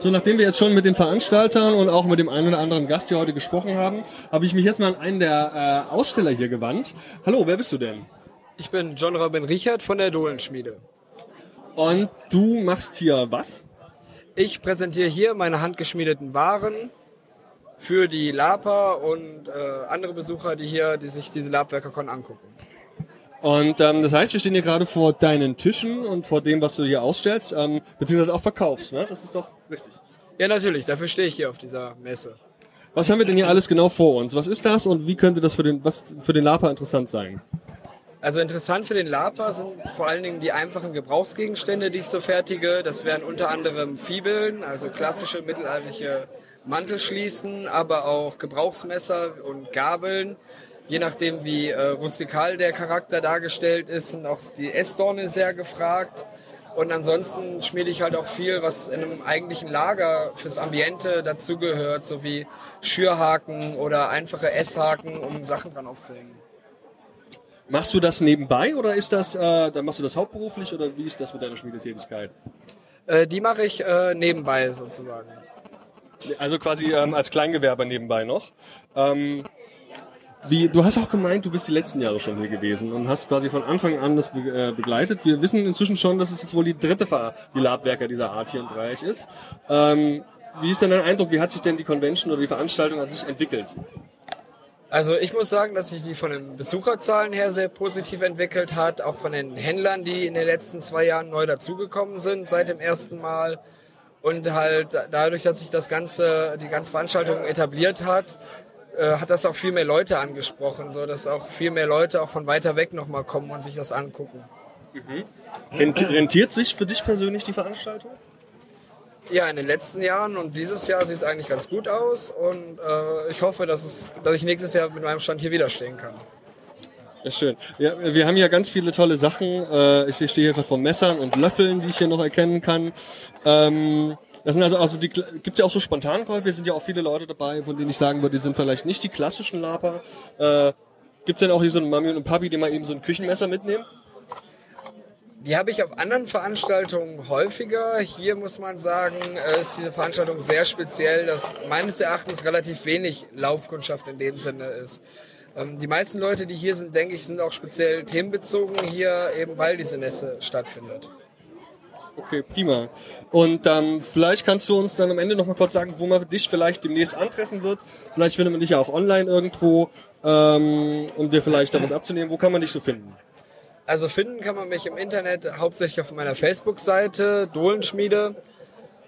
So, nachdem wir jetzt schon mit den Veranstaltern und auch mit dem einen oder anderen Gast hier heute gesprochen haben, habe ich mich jetzt mal an einen der äh, Aussteller hier gewandt. Hallo, wer bist du denn? Ich bin John Robin Richard von der Dohlenschmiede. Und du machst hier was? Ich präsentiere hier meine handgeschmiedeten Waren für die Lapa und äh, andere Besucher, die hier, die sich diese Labwerkerkon angucken. Und ähm, das heißt, wir stehen hier gerade vor deinen Tischen und vor dem, was du hier ausstellst, ähm, beziehungsweise auch verkaufst, ne? Das ist doch richtig. Ja, natürlich. Dafür stehe ich hier auf dieser Messe. Was haben wir denn hier alles genau vor uns? Was ist das und wie könnte das für den, was für den Lapa interessant sein? Also interessant für den Lapa sind vor allen Dingen die einfachen Gebrauchsgegenstände, die ich so fertige. Das wären unter anderem Fibeln, also klassische mittelalterliche Mantelschließen, aber auch Gebrauchsmesser und Gabeln. Je nachdem, wie äh, rustikal der Charakter dargestellt ist, sind auch die Essdorne sehr gefragt. Und ansonsten schmiede ich halt auch viel, was in einem eigentlichen Lager fürs Ambiente dazugehört, so wie Schürhaken oder einfache Esshaken, um Sachen dran aufzuhängen. Machst du das nebenbei oder ist das, äh, dann machst du das hauptberuflich oder wie ist das mit deiner Schmiedetätigkeit? Äh, die mache ich äh, nebenbei sozusagen. Also quasi ähm, als Kleingewerber nebenbei noch. Ähm, wie, du hast auch gemeint, du bist die letzten Jahre schon hier gewesen und hast quasi von Anfang an das äh, begleitet. Wir wissen inzwischen schon, dass es jetzt wohl die dritte Ver die Labwerker dieser Art hier in Dreieich ist. Ähm, wie ist denn dein Eindruck, wie hat sich denn die Convention oder die Veranstaltung an sich entwickelt? Also ich muss sagen, dass sich die von den Besucherzahlen her sehr positiv entwickelt hat, auch von den Händlern, die in den letzten zwei Jahren neu dazugekommen sind seit dem ersten Mal. Und halt dadurch, dass sich das ganze, die ganze Veranstaltung etabliert hat, äh, hat das auch viel mehr Leute angesprochen, so dass auch viel mehr Leute auch von weiter weg nochmal kommen und sich das angucken. Mhm. Rentiert sich für dich persönlich die Veranstaltung? Ja, in den letzten Jahren und dieses Jahr sieht es eigentlich ganz gut aus und äh, ich hoffe, dass, es, dass ich nächstes Jahr mit meinem Stand hier wieder stehen kann. Ja, schön. Ja, wir haben ja ganz viele tolle Sachen. Äh, ich stehe hier gerade vor Messern und Löffeln, die ich hier noch erkennen kann. Ähm, das sind also, also die, gibt's ja auch so Spontankäufe, sind ja auch viele Leute dabei, von denen ich sagen würde, die sind vielleicht nicht die klassischen Laper. Äh, gibt's denn auch hier so einen Mami und einen Papi, die mal eben so ein Küchenmesser mitnehmen? Die habe ich auf anderen Veranstaltungen häufiger. Hier muss man sagen, äh, ist diese Veranstaltung sehr speziell, dass meines Erachtens relativ wenig Laufkundschaft in dem Sinne ist. Ähm, die meisten Leute, die hier sind, denke ich, sind auch speziell themenbezogen hier, eben weil diese Messe stattfindet. Okay, prima. Und ähm, vielleicht kannst du uns dann am Ende noch mal kurz sagen, wo man dich vielleicht demnächst antreffen wird. Vielleicht findet man dich ja auch online irgendwo, ähm, um dir vielleicht da was abzunehmen. Wo kann man dich so finden? Also finden kann man mich im Internet hauptsächlich auf meiner Facebook-Seite Dohlenschmiede.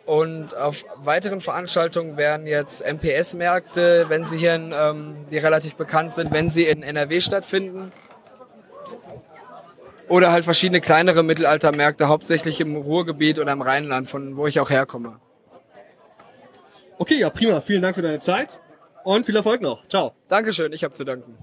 Und auf weiteren Veranstaltungen werden jetzt MPS-Märkte, wenn sie hier, in, ähm, die relativ bekannt sind, wenn sie in NRW stattfinden. Oder halt verschiedene kleinere Mittelaltermärkte, hauptsächlich im Ruhrgebiet oder im Rheinland, von wo ich auch herkomme. Okay, ja prima. Vielen Dank für deine Zeit und viel Erfolg noch. Ciao. Dankeschön, ich habe zu danken.